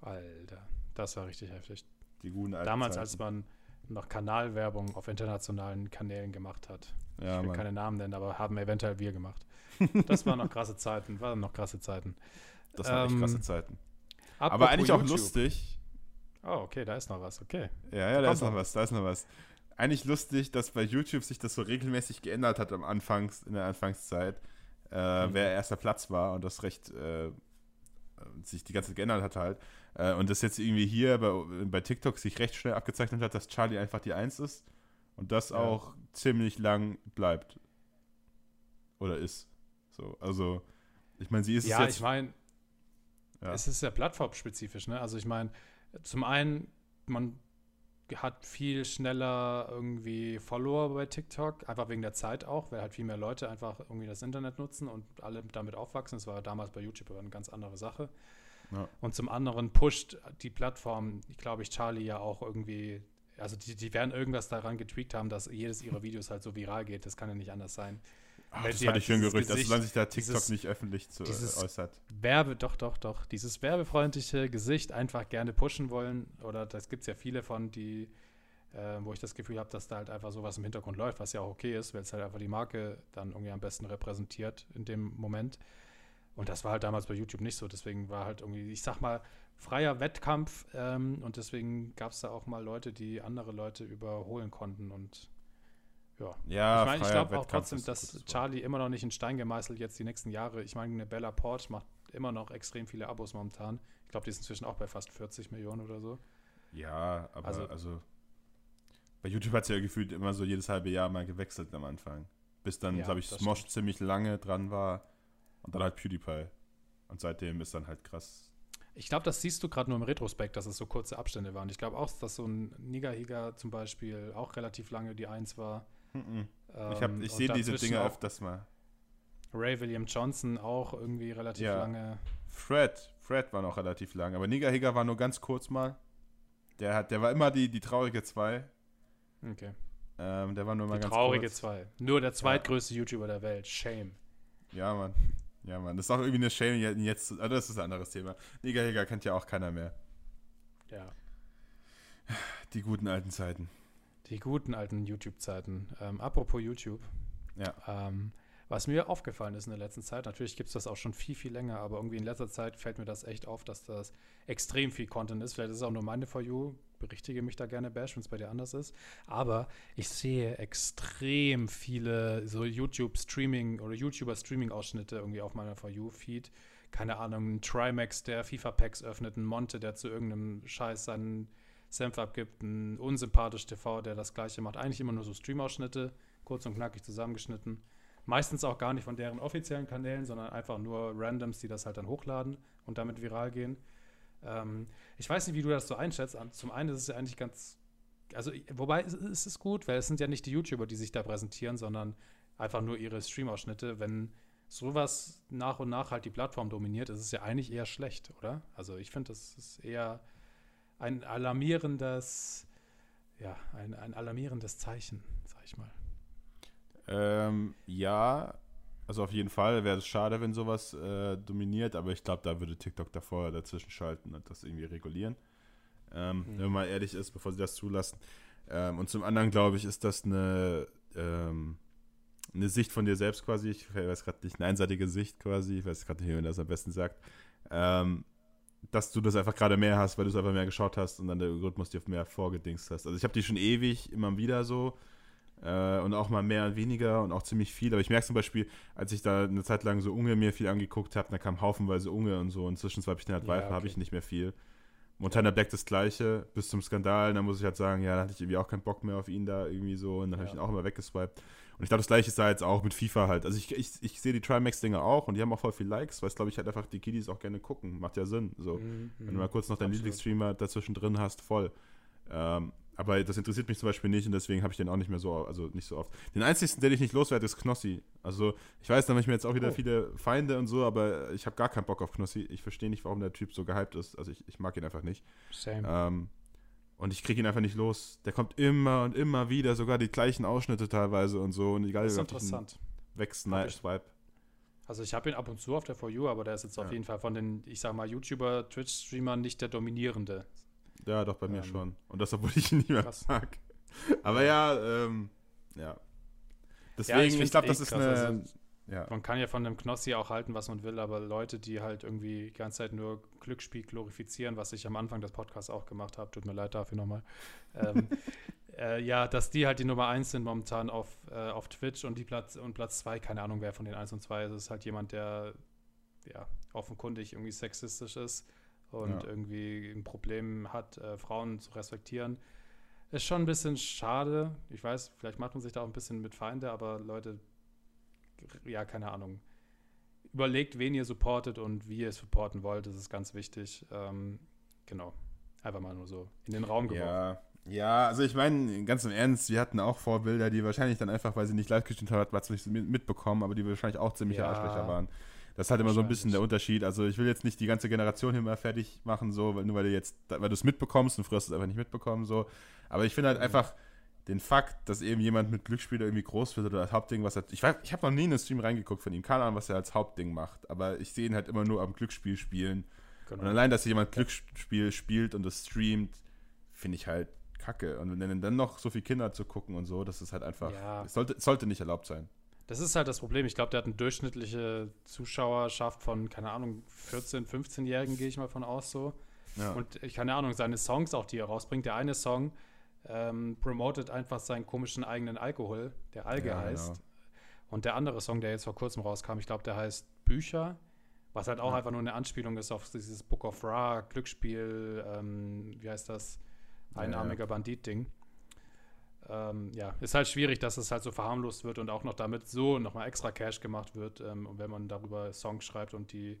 Alter, das war richtig heftig. Die guten alten Damals, Zeiten. als man noch Kanalwerbung auf internationalen Kanälen gemacht hat. Ja, ich will Mann. keine Namen nennen, aber haben eventuell wir gemacht. Das waren noch krasse Zeiten, waren noch krasse Zeiten. Das waren ähm, echt krasse Zeiten. Aber eigentlich auch YouTube. lustig, Oh, okay, da ist noch was, okay. Ja, ja, da ist noch was, da ist noch was. Eigentlich lustig, dass bei YouTube sich das so regelmäßig geändert hat am Anfangs, in der Anfangszeit, äh, mhm. wer erster Platz war und das recht äh, sich die ganze Zeit geändert hat halt. Äh, und das jetzt irgendwie hier bei, bei TikTok sich recht schnell abgezeichnet hat, dass Charlie einfach die Eins ist und das ja. auch ziemlich lang bleibt. Oder ist. So, also, ich meine, sie ist ja, jetzt. ich meine, ja. es ist ja plattformspezifisch, ne? Also ich meine, zum einen, man hat viel schneller irgendwie Follower bei TikTok, einfach wegen der Zeit auch, weil halt viel mehr Leute einfach irgendwie das Internet nutzen und alle damit aufwachsen. Das war damals bei YouTube eine ganz andere Sache. Ja. Und zum anderen pusht die Plattform, ich glaube ich, Charlie ja auch irgendwie, also die, die werden irgendwas daran getweakt haben, dass jedes ihrer Videos halt so viral geht. Das kann ja nicht anders sein. Ach, das fand ich für ein Gerücht, Gesicht, also solange sich da TikTok dieses, nicht öffentlich zu, äh, äußert. Werbe, doch, doch, doch. Dieses werbefreundliche Gesicht einfach gerne pushen wollen. Oder das gibt es ja viele von, die, äh, wo ich das Gefühl habe, dass da halt einfach sowas im Hintergrund läuft, was ja auch okay ist, weil es halt einfach die Marke dann irgendwie am besten repräsentiert in dem Moment. Und das war halt damals bei YouTube nicht so. Deswegen war halt irgendwie, ich sag mal, freier Wettkampf. Ähm, und deswegen gab es da auch mal Leute, die andere Leute überholen konnten und ja, ja ich, mein, ich glaube auch trotzdem, dass Charlie immer noch nicht in Stein gemeißelt jetzt die nächsten Jahre. Ich meine, eine Bella Port macht immer noch extrem viele Abos momentan. Ich glaube, die ist inzwischen auch bei fast 40 Millionen oder so. Ja, aber also, also bei YouTube hat es ja gefühlt immer so jedes halbe Jahr mal gewechselt am Anfang. Bis dann, ja, glaube ich, Smosh stimmt. ziemlich lange dran war und dann halt PewDiePie. Und seitdem ist dann halt krass. Ich glaube, das siehst du gerade nur im Retrospekt, dass es so kurze Abstände waren. Ich glaube auch, dass so ein Nigahiga zum Beispiel auch relativ lange die Eins war. Mhm. ich, ähm, ich sehe diese Dinge öfters mal. Ray William Johnson auch irgendwie relativ ja. lange. Fred, Fred war noch relativ lang, aber Nigger Higger war nur ganz kurz mal. Der, hat, der war immer die, die traurige 2. Okay. Ähm, der war nur mal die ganz traurige 2. Nur der zweitgrößte ja. YouTuber der Welt. Shame. Ja, Mann. Ja, Mann. Das ist auch irgendwie eine Shame jetzt. Also das ist ein anderes Thema. Nigger Higger kennt ja auch keiner mehr. Ja. Die guten alten Zeiten. Die guten alten YouTube-Zeiten. Ähm, apropos YouTube. Ja. Ähm, was mir aufgefallen ist in der letzten Zeit, natürlich gibt es das auch schon viel, viel länger, aber irgendwie in letzter Zeit fällt mir das echt auf, dass das extrem viel Content ist. Vielleicht ist es auch nur meine For You berichtige mich da gerne, Bash, wenn es bei dir anders ist. Aber ich sehe extrem viele so YouTube-Streaming oder YouTuber-Streaming-Ausschnitte irgendwie auf meiner For You-Feed. Keine Ahnung, ein Trimax, der FIFA-Packs öffnet, ein Monte, der zu irgendeinem Scheiß seinen Senf abgibt, ein unsympathisch TV, der das Gleiche macht. Eigentlich immer nur so Stream-Ausschnitte, kurz und knackig zusammengeschnitten. Meistens auch gar nicht von deren offiziellen Kanälen, sondern einfach nur Randoms, die das halt dann hochladen und damit viral gehen. Ähm, ich weiß nicht, wie du das so einschätzt. Zum einen ist es ja eigentlich ganz, also wobei ist es gut, weil es sind ja nicht die YouTuber, die sich da präsentieren, sondern einfach nur ihre Stream-Ausschnitte. Wenn sowas nach und nach halt die Plattform dominiert, ist es ja eigentlich eher schlecht, oder? Also ich finde, das ist eher ein alarmierendes, ja, ein, ein alarmierendes Zeichen, sag ich mal. Ähm, ja, also auf jeden Fall wäre es schade, wenn sowas äh, dominiert, aber ich glaube, da würde TikTok davor dazwischen schalten und das irgendwie regulieren. Ähm, mhm. Wenn man mal ehrlich ist, bevor sie das zulassen. Ähm, und zum anderen, glaube ich, ist das eine, ähm, eine Sicht von dir selbst quasi. Ich weiß gerade nicht, eine einseitige Sicht quasi. Ich weiß gerade nicht, wie man das am besten sagt. Ähm, dass du das einfach gerade mehr hast, weil du es einfach mehr geschaut hast und dann der Algorithmus dir mehr vorgedingst hast. Also ich habe die schon ewig immer wieder so äh, und auch mal mehr und weniger und auch ziemlich viel. Aber ich merke zum Beispiel, als ich da eine Zeit lang so Unge mir viel angeguckt habe, da kam haufenweise Unge und so. Inzwischen habe ich den halt ja, okay. habe ich nicht mehr viel. Montana Black das gleiche, bis zum Skandal. Da muss ich halt sagen, ja, da hatte ich irgendwie auch keinen Bock mehr auf ihn da irgendwie so. Und dann ja. habe ich ihn auch immer weggeswiped. Und ich glaube, das gleiche ist da jetzt auch mit FIFA halt. Also ich, ich, ich sehe die Trimax-Dinger auch und die haben auch voll viel Likes, weil es, glaube ich, halt einfach die Kiddies auch gerne gucken. Macht ja Sinn. So. Mhm, Wenn du mal kurz noch deinen Lieblingsstreamer dazwischen drin hast, voll. Ähm, aber das interessiert mich zum Beispiel nicht und deswegen habe ich den auch nicht mehr so, also nicht so oft. Den einzigen, den ich nicht loswerde, ist Knossi. Also ich weiß, da habe ich mir jetzt auch wieder oh. viele Feinde und so, aber ich habe gar keinen Bock auf Knossi. Ich verstehe nicht, warum der Typ so gehypt ist. Also ich, ich mag ihn einfach nicht. Same. Ähm, und ich kriege ihn einfach nicht los. Der kommt immer und immer wieder, sogar die gleichen Ausschnitte teilweise und so. Und egal, das ist interessant. Wegswipe. Also ich habe ihn ab und zu auf der For You, aber der ist jetzt ja. auf jeden Fall von den, ich sag mal, YouTuber, Twitch-Streamern nicht der dominierende. Ja, doch, bei mir ähm, schon. Und das, obwohl ich ihn nicht mehr krass. mag. Aber ja, ähm, ja. Deswegen, ja, ich, ich glaube, das ist krass. eine. Also, ja. Man kann ja von einem Knossi auch halten, was man will, aber Leute, die halt irgendwie die ganze Zeit nur Glücksspiel glorifizieren, was ich am Anfang des Podcasts auch gemacht habe, tut mir leid dafür nochmal. ähm, äh, ja, dass die halt die Nummer 1 sind momentan auf, äh, auf Twitch und die Platz und Platz 2, keine Ahnung, wer von den 1 und 2 ist, ist halt jemand, der ja offenkundig irgendwie sexistisch ist und ja. irgendwie ein Problem hat, äh, Frauen zu respektieren. Ist schon ein bisschen schade. Ich weiß, vielleicht macht man sich da auch ein bisschen mit Feinde, aber Leute, ja, keine Ahnung. Überlegt, wen ihr supportet und wie ihr es supporten wollt. Das ist ganz wichtig. Ähm, genau. Einfach mal nur so in den Raum geworfen. Ja. Ja, also ich meine, ganz im Ernst, wir hatten auch Vorbilder, die wahrscheinlich dann einfach, weil sie nicht live gestimmt haben, was nicht mitbekommen, aber die wahrscheinlich auch ziemliche ja. Arschlöcher waren. Das ist halt immer so ein bisschen der Unterschied. Also ich will jetzt nicht die ganze Generation hier mal fertig machen, so, nur weil du jetzt, weil du es mitbekommst und früher hast du es einfach nicht mitbekommen, so. Aber ich finde halt einfach den Fakt, dass eben jemand mit Glücksspiel irgendwie groß wird oder als Hauptding, was er. Ich, ich habe noch nie in den Stream reingeguckt von ihm, keine Ahnung, was er als Hauptding macht, aber ich sehe ihn halt immer nur am Glücksspiel spielen. Genau. Und allein, dass jemand Glücksspiel spielt und das streamt, finde ich halt kacke. Und wenn dann noch so viele Kinder zu gucken und so, das ist halt einfach. Ja. sollte, sollte nicht erlaubt sein. Das ist halt das Problem. Ich glaube, der hat eine durchschnittliche Zuschauerschaft von, keine Ahnung, 14-, 15-Jährigen, gehe ich mal von aus so. Ja. Und ich keine Ahnung, seine Songs auch, die er rausbringt. Der eine Song ähm, promotet einfach seinen komischen eigenen Alkohol, der Alge ja, heißt. Genau. Und der andere Song, der jetzt vor kurzem rauskam, ich glaube, der heißt Bücher, was halt auch ja. einfach nur eine Anspielung ist auf dieses Book of Ra, Glücksspiel, ähm, wie heißt das? Einarmiger Bandit-Ding ähm, ja, ist halt schwierig, dass es halt so verharmlost wird und auch noch damit so nochmal extra Cash gemacht wird. Ähm, und wenn man darüber Songs schreibt und die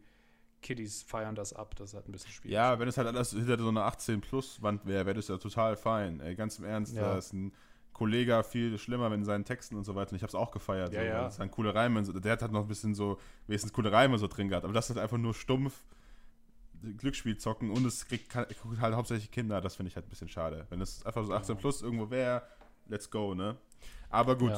Kiddies feiern das ab, das ist halt ein bisschen schwierig. Ja, wenn es halt alles hinter so einer 18-Plus-Wand wäre, wäre das ja total fein. Ey, ganz im Ernst, ja. da ist ein Kollege viel schlimmer mit seinen Texten und so weiter. Und ich habe es auch gefeiert. Ja, so, ja. Das sind coole Reime. Der hat halt noch ein bisschen so, wenigstens coole Reime so drin gehabt. Aber das ist halt einfach nur stumpf Glücksspiel zocken und es kriegt halt hauptsächlich Kinder. Das finde ich halt ein bisschen schade. Wenn es einfach so 18 plus irgendwo wäre, let's go, ne? Aber gut,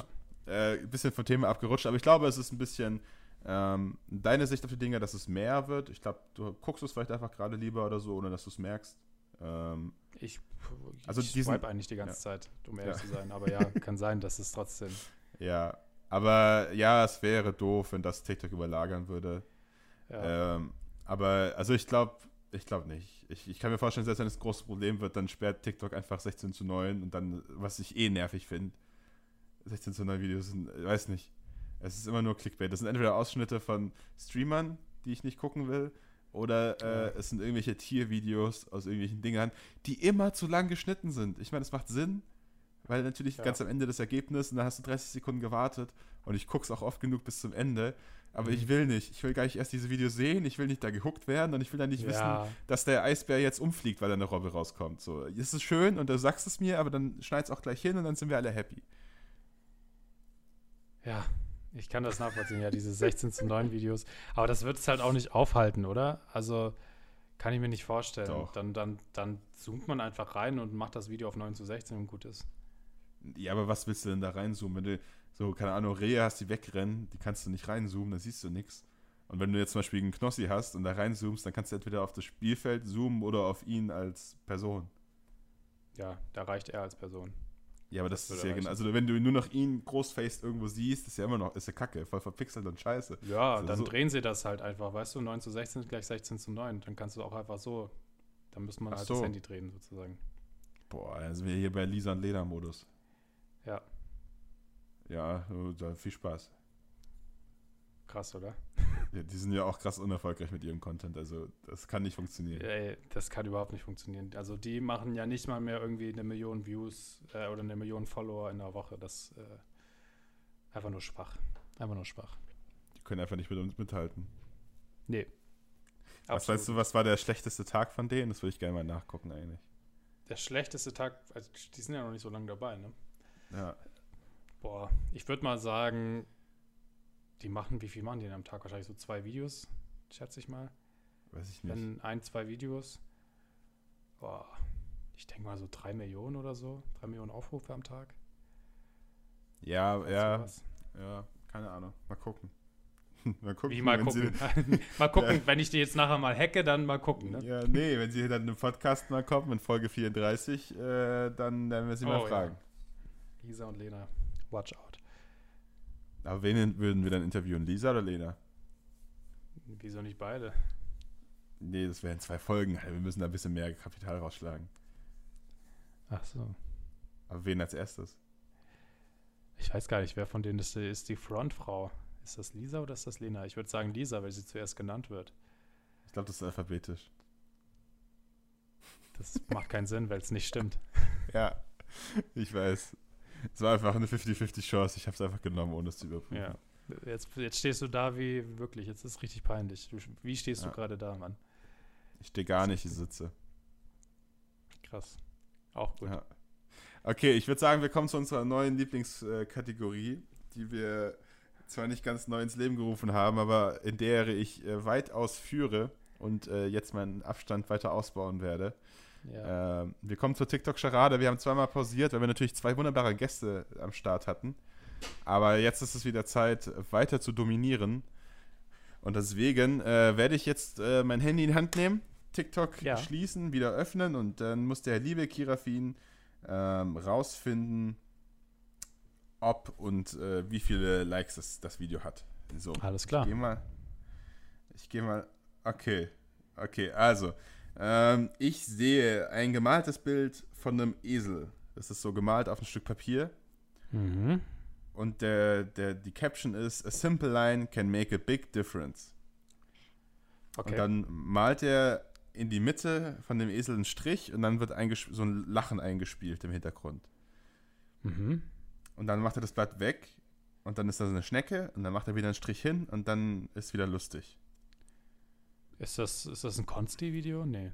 ja. äh, ein bisschen vom Thema abgerutscht, aber ich glaube, es ist ein bisschen ähm, deine Sicht auf die Dinge, dass es mehr wird. Ich glaube, du guckst es vielleicht einfach gerade lieber oder so, ohne dass du es merkst. Ähm, ich also ich diesen, swipe eigentlich die ganze ja. Zeit, um ehrlich ja. zu sein. Aber ja, kann sein, dass es trotzdem. Ja, aber ja, es wäre doof, wenn das TikTok überlagern würde. Ja. Ähm, aber also ich glaube, Ich glaube nicht. Ich, ich kann mir vorstellen, selbst wenn es ein großes Problem wird, dann sperrt TikTok einfach 16 zu 9 und dann, was ich eh nervig finde, 16 zu 9 Videos sind, ich weiß nicht. Es ist immer nur Clickbait. Das sind entweder Ausschnitte von Streamern, die ich nicht gucken will, oder äh, es sind irgendwelche Tiervideos aus irgendwelchen Dingern, die immer zu lang geschnitten sind. Ich meine, es macht Sinn, weil natürlich ja. ganz am Ende das Ergebnis und dann hast du 30 Sekunden gewartet und ich gucke es auch oft genug bis zum Ende. Aber ich will nicht. Ich will gar nicht erst diese Videos sehen. Ich will nicht da gehuckt werden und ich will dann nicht ja. wissen, dass der Eisbär jetzt umfliegt, weil da eine Robbe rauskommt. So, es ist schön und du sagst es mir, aber dann schneid es auch gleich hin und dann sind wir alle happy. Ja, ich kann das nachvollziehen, ja, diese 16 zu 9 Videos. Aber das wird es halt auch nicht aufhalten, oder? Also kann ich mir nicht vorstellen. Doch. Dann, dann, dann zoomt man einfach rein und macht das Video auf 9 zu 16 und gut ist. Ja, aber was willst du denn da reinzoomen? Wenn du so, keine Ahnung, Rehe hast, die wegrennen, die kannst du nicht reinzoomen, dann siehst du nichts. Und wenn du jetzt zum Beispiel einen Knossi hast und da reinzoomst, dann kannst du entweder auf das Spielfeld zoomen oder auf ihn als Person. Ja, da reicht er als Person. Ja, aber das, das ist ja genau. Also, wenn du nur noch ihn großfaced irgendwo siehst, ist ja immer noch, ist ja kacke, voll verpixelt und scheiße. Ja, also dann so drehen sie das halt einfach, weißt du, 9 zu 16 ist gleich 16 zu 9. Dann kannst du auch einfach so, dann müsste man Ach halt so. das Handy drehen, sozusagen. Boah, dann sind wir hier bei Lisa und Leder-Modus. Ja. Ja, viel Spaß. Krass, oder? Ja, die sind ja auch krass unerfolgreich mit ihrem Content, also das kann nicht funktionieren. Ey, das kann überhaupt nicht funktionieren. Also die machen ja nicht mal mehr irgendwie eine Million Views äh, oder eine Million Follower in der Woche. Das äh, einfach nur schwach. Einfach nur schwach. Die können einfach nicht mit uns mithalten. Nee. Was weißt du, was war der schlechteste Tag von denen? Das würde ich gerne mal nachgucken eigentlich. Der schlechteste Tag, also die sind ja noch nicht so lange dabei, ne? Ja. Boah, ich würde mal sagen, die machen, wie viel machen die denn am Tag? Wahrscheinlich so zwei Videos, schätze ich mal. Weiß ich nicht. Wenn ein, zwei Videos. Boah, ich denke mal so drei Millionen oder so. Drei Millionen Aufrufe am Tag. Ja, ja. Sowas. Ja, keine Ahnung. Mal gucken. mal gucken. Wie mal gucken? mal gucken, ja. wenn ich die jetzt nachher mal hacke, dann mal gucken. Ne? Ja, nee, wenn sie dann im Podcast mal kommen, in Folge 34, äh, dann werden wir sie oh, mal fragen. Ja. Lisa und Lena, watch out. Aber wen würden wir dann interviewen? Lisa oder Lena? Wieso nicht beide? Nee, das wären zwei Folgen. Wir müssen da ein bisschen mehr Kapital rausschlagen. Ach so. Aber wen als erstes? Ich weiß gar nicht, wer von denen ist, ist die Frontfrau. Ist das Lisa oder ist das Lena? Ich würde sagen Lisa, weil sie zuerst genannt wird. Ich glaube, das ist alphabetisch. Das macht keinen Sinn, weil es nicht stimmt. Ja, ich weiß. Es war einfach eine 50-50 Chance. Ich habe es einfach genommen, ohne es zu überprüfen. Ja. Jetzt, jetzt stehst du da wie wirklich, jetzt ist es richtig peinlich. Wie stehst ja. du gerade da, Mann? Ich stehe gar nicht, ich sitze. Krass. Auch gut. Ja. Okay, ich würde sagen, wir kommen zu unserer neuen Lieblingskategorie, die wir zwar nicht ganz neu ins Leben gerufen haben, aber in der ich äh, weitaus führe und äh, jetzt meinen Abstand weiter ausbauen werde. Ja. Ähm, wir kommen zur TikTok-Charade. Wir haben zweimal pausiert, weil wir natürlich zwei wunderbare Gäste am Start hatten. Aber jetzt ist es wieder Zeit, weiter zu dominieren. Und deswegen äh, werde ich jetzt äh, mein Handy in die Hand nehmen, TikTok ja. schließen, wieder öffnen und dann muss der liebe Kirafin ähm, rausfinden, ob und äh, wie viele Likes das, das Video hat. So, Alles klar. Ich gehe mal. Ich gehe mal. Okay. Okay, also. Ähm, ich sehe ein gemaltes Bild von einem Esel. Das ist so gemalt auf ein Stück Papier. Mhm. Und der, der, die Caption ist: A simple line can make a big difference. Okay. Und dann malt er in die Mitte von dem Esel einen Strich und dann wird so ein Lachen eingespielt im Hintergrund. Mhm. Und dann macht er das Blatt weg und dann ist da so eine Schnecke und dann macht er wieder einen Strich hin und dann ist wieder lustig. Ist das, ist das ein Consti-Video? Nee.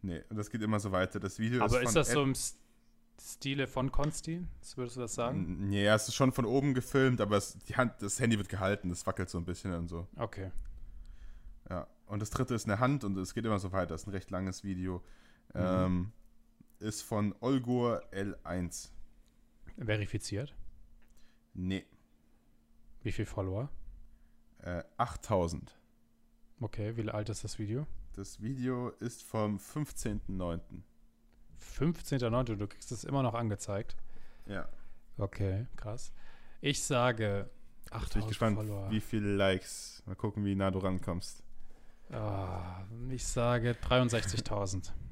Nee, und das geht immer so weiter. Das Video Aber ist, ist das Ed so im Stile von Consti? Würdest du das sagen? Nee, es ist schon von oben gefilmt, aber es, die Hand, das Handy wird gehalten, das wackelt so ein bisschen und so. Okay. Ja, und das dritte ist eine Hand und es geht immer so weiter. Das ist ein recht langes Video. Mhm. Ähm, ist von Olgur L1. Verifiziert? Nee. Wie viele Follower? Äh, 8000. Okay, wie alt ist das Video? Das Video ist vom 15.09. 15.09. Du kriegst es immer noch angezeigt. Ja. Okay, krass. Ich sage 8000 Ich bin gespannt, Follower. wie viele Likes. Mal gucken, wie nah du rankommst. Oh, ich sage 63.000.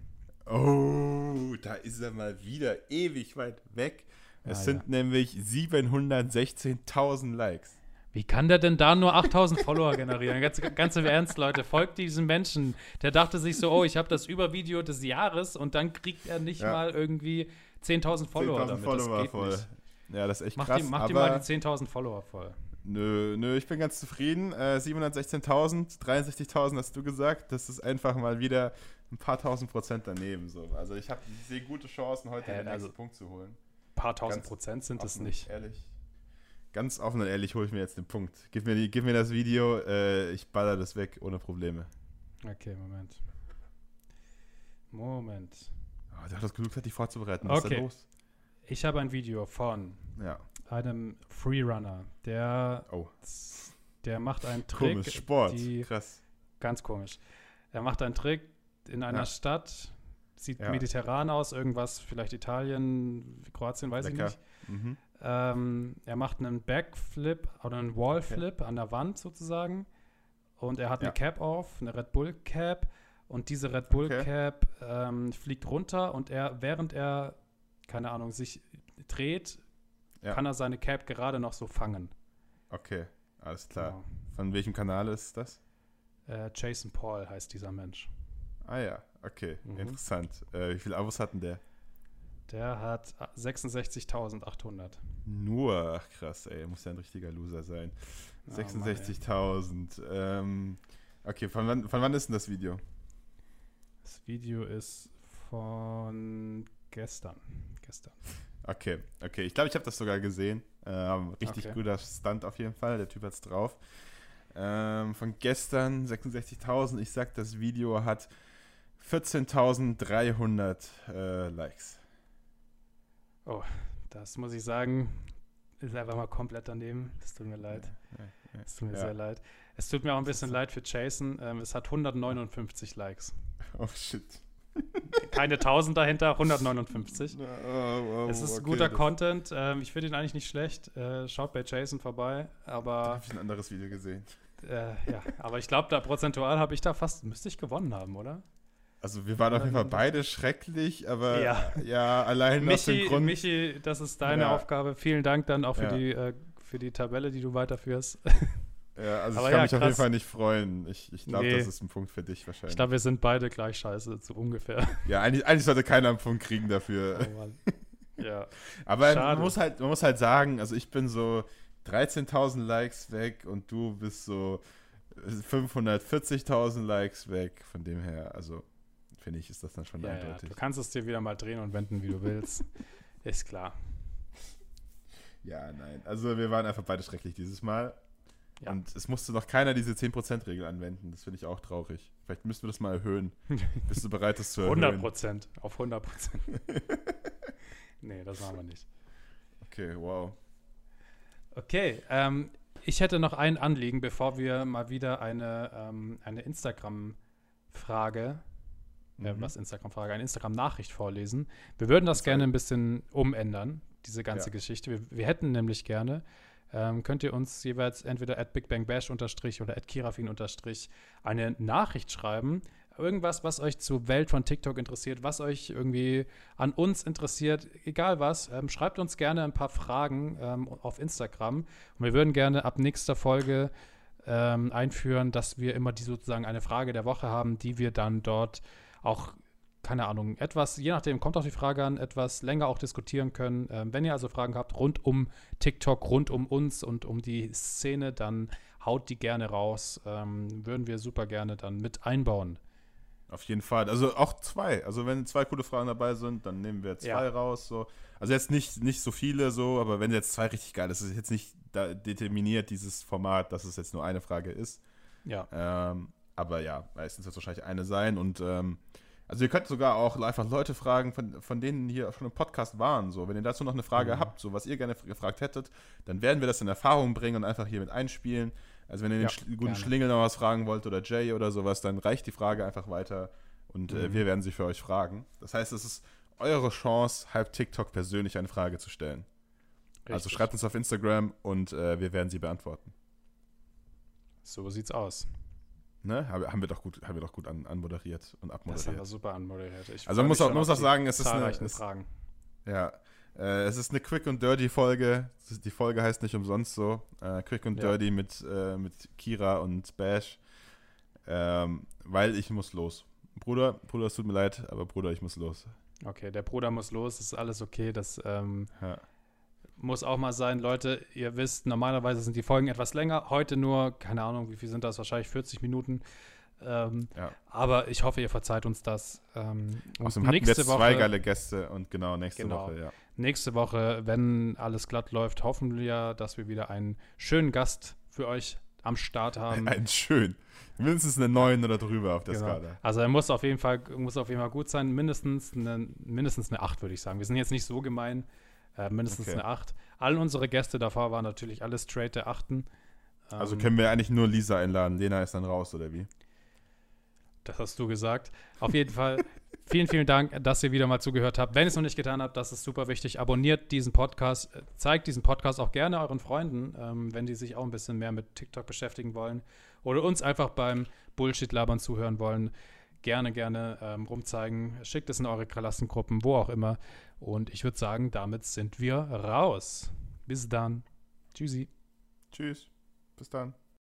Oh, da ist er mal wieder ewig weit weg. Es ah, sind ja. nämlich 716.000 Likes. Wie kann der denn da nur 8000 Follower generieren? Ganz, ganz im Ernst, Leute, folgt diesem Menschen. Der dachte sich so, oh, ich habe das Übervideo des Jahres und dann kriegt er nicht ja. mal irgendwie 10.000 Follower 10 damit. Follower das geht voll. Nicht. Ja, das ist echt mach krass. Die, mach dir mal die 10.000 Follower voll. Nö, nö, ich bin ganz zufrieden. Äh, 716.000, 63.000 hast du gesagt. Das ist einfach mal wieder ein paar tausend Prozent daneben. So. Also ich, ich sehe gute Chancen, heute Hä, den nächsten also Punkt zu holen. Ein paar tausend ganz Prozent sind es nicht. Ehrlich. Ganz offen und ehrlich hole ich mir jetzt den Punkt. Gib mir, die, gib mir das Video, äh, ich baller das weg ohne Probleme. Okay, Moment. Moment. Oh, der hat das genug Zeit, dich vorzubereiten. Was okay. ist da los? Ich habe ein Video von ja. einem Freerunner, der, oh. der macht einen Trick. Komisch, Sport, die, krass. Ganz komisch. Er macht einen Trick in einer ja. Stadt, sieht ja. mediterran aus, irgendwas, vielleicht Italien, Kroatien, weiß Lecker. ich nicht. Mhm. Ähm, er macht einen Backflip oder einen Wallflip okay. an der Wand sozusagen. Und er hat ja. eine Cap auf, eine Red Bull Cap. Und diese Red Bull okay. Cap ähm, fliegt runter und er, während er, keine Ahnung, sich dreht, ja. kann er seine Cap gerade noch so fangen. Okay, alles klar. Genau. Von welchem Kanal ist das? Äh, Jason Paul heißt dieser Mensch. Ah ja, okay, mhm. interessant. Äh, wie viele Abos hatten der? Der hat 66.800. Nur, ach krass, ey, muss ja ein richtiger Loser sein. Oh, 66.000. Ähm, okay, von wann, von wann ist denn das Video? Das Video ist von gestern. Gestern. Okay, okay. Ich glaube, ich habe das sogar gesehen. Ähm, richtig okay. guter Stunt auf jeden Fall. Der Typ hat's drauf. Ähm, von gestern 66.000. Ich sag, das Video hat 14.300 äh, Likes. Oh, das muss ich sagen, ist einfach mal komplett daneben. Das tut mir leid. Es tut mir ja. sehr leid. Es tut mir auch ein bisschen leid für Jason. Ähm, es hat 159 Likes. Oh shit. Keine 1000 dahinter, 159. Oh, oh, es ist okay, guter Content. Ähm, ich finde ihn eigentlich nicht schlecht. Äh, schaut bei Jason vorbei, aber. Da habe ich ein anderes Video gesehen. Äh, ja, aber ich glaube, da prozentual habe ich da fast, müsste ich gewonnen haben, oder? Also wir waren auf jeden Fall beide schrecklich, aber ja, ja allein Michi, aus dem Grund. Michi, das ist deine ja. Aufgabe. Vielen Dank dann auch für, ja. die, äh, für die Tabelle, die du weiterführst. Ja, also aber ich kann mich krass. auf jeden Fall nicht freuen. Ich, ich glaube, nee. das ist ein Punkt für dich wahrscheinlich. Ich glaube, wir sind beide gleich scheiße, so ungefähr. Ja, eigentlich, eigentlich sollte keiner einen Punkt kriegen dafür. Oh Mann. Ja. aber man muss, halt, man muss halt sagen, also ich bin so 13.000 Likes weg und du bist so 540.000 Likes weg. Von dem her, also finde ich, ist das dann schon ja, eindeutig. Ja. Du kannst es dir wieder mal drehen und wenden, wie du willst. ist klar. Ja, nein. Also wir waren einfach beide schrecklich dieses Mal. Ja. Und es musste noch keiner diese 10%-Regel anwenden. Das finde ich auch traurig. Vielleicht müssen wir das mal erhöhen. Bist du bereit, das zu erhöhen? 100%. Auf 100%. nee, das machen wir nicht. Okay, wow. Okay, ähm, ich hätte noch ein Anliegen, bevor wir mal wieder eine, ähm, eine Instagram-Frage mhm. was Instagram-Frage, eine Instagram-Nachricht vorlesen. Wir würden das, das gerne ein bisschen umändern, diese ganze ja. Geschichte. Wir, wir, hätten nämlich gerne, ähm, könnt ihr uns jeweils entweder at bigbangbash unterstrich oder at kirafin unterstrich eine Nachricht schreiben. Irgendwas, was euch zur Welt von TikTok interessiert, was euch irgendwie an uns interessiert, egal was, ähm, schreibt uns gerne ein paar Fragen ähm, auf Instagram. Und wir würden gerne ab nächster Folge ähm, einführen, dass wir immer die sozusagen eine Frage der Woche haben, die wir dann dort auch keine Ahnung, etwas, je nachdem, kommt auf die Frage an, etwas länger auch diskutieren können. Ähm, wenn ihr also Fragen habt rund um TikTok, rund um uns und um die Szene, dann haut die gerne raus. Ähm, würden wir super gerne dann mit einbauen. Auf jeden Fall. Also auch zwei. Also wenn zwei coole Fragen dabei sind, dann nehmen wir zwei ja. raus. So. Also jetzt nicht, nicht so viele so, aber wenn jetzt zwei richtig geil, das ist jetzt nicht determiniert, dieses Format, dass es jetzt nur eine Frage ist. Ja. Ähm, aber ja, meistens wird es wahrscheinlich eine sein. Und ähm, also ihr könnt sogar auch einfach Leute fragen, von, von denen hier schon im Podcast waren. So, wenn ihr dazu noch eine Frage mhm. habt, so was ihr gerne gefragt hättet, dann werden wir das in Erfahrung bringen und einfach hier mit einspielen. Also wenn ihr ja, den Sch guten gerne. Schlingel noch was fragen wollt oder Jay oder sowas, dann reicht die Frage einfach weiter und äh, mhm. äh, wir werden sie für euch fragen. Das heißt, es ist eure Chance, halb TikTok persönlich eine Frage zu stellen. Also Richtig. Also schreibt uns auf Instagram und äh, wir werden sie beantworten. So sieht's aus. Ne? Haben wir doch gut, haben wir doch gut an, anmoderiert und abmoderiert. Das haben wir super anmoderiert. Ich also man muss auch, man muss auch sagen, es ist eine, es, Fragen. Ja, äh, es ist eine Quick und Dirty Folge. Die Folge heißt nicht umsonst so. Äh, Quick und ja. Dirty mit, äh, mit Kira und Bash. Ähm, weil ich muss los. Bruder, Bruder, es tut mir leid, aber Bruder, ich muss los. Okay, der Bruder muss los, ist alles okay. Das ähm, ja muss auch mal sein, Leute, ihr wisst, normalerweise sind die Folgen etwas länger. Heute nur, keine Ahnung, wie viel sind das? Wahrscheinlich 40 Minuten. Ähm, ja. Aber ich hoffe, ihr verzeiht uns das. Ähm, Außerdem hatten wir Woche, zwei geile Gäste und genau nächste genau, Woche, ja. Nächste Woche, wenn alles glatt läuft, hoffen wir, dass wir wieder einen schönen Gast für euch am Start haben. Einen schön. Mindestens eine 9 oder drüber auf der genau. Skala. Also er muss auf jeden Fall, muss auf jeden Fall gut sein. Mindestens eine, mindestens eine 8, würde ich sagen. Wir sind jetzt nicht so gemein. Äh, mindestens okay. eine 8. All unsere Gäste davor waren natürlich alle straight Achten. Ähm, also können wir eigentlich nur Lisa einladen. Lena ist dann raus, oder wie? Das hast du gesagt. Auf jeden Fall vielen, vielen Dank, dass ihr wieder mal zugehört habt. Wenn ihr es noch nicht getan habt, das ist super wichtig. Abonniert diesen Podcast. Zeigt diesen Podcast auch gerne euren Freunden, ähm, wenn die sich auch ein bisschen mehr mit TikTok beschäftigen wollen. Oder uns einfach beim Bullshit-Labern zuhören wollen gerne, gerne ähm, rumzeigen. Schickt es in eure Klassengruppen, wo auch immer. Und ich würde sagen, damit sind wir raus. Bis dann. Tschüssi. Tschüss. Bis dann.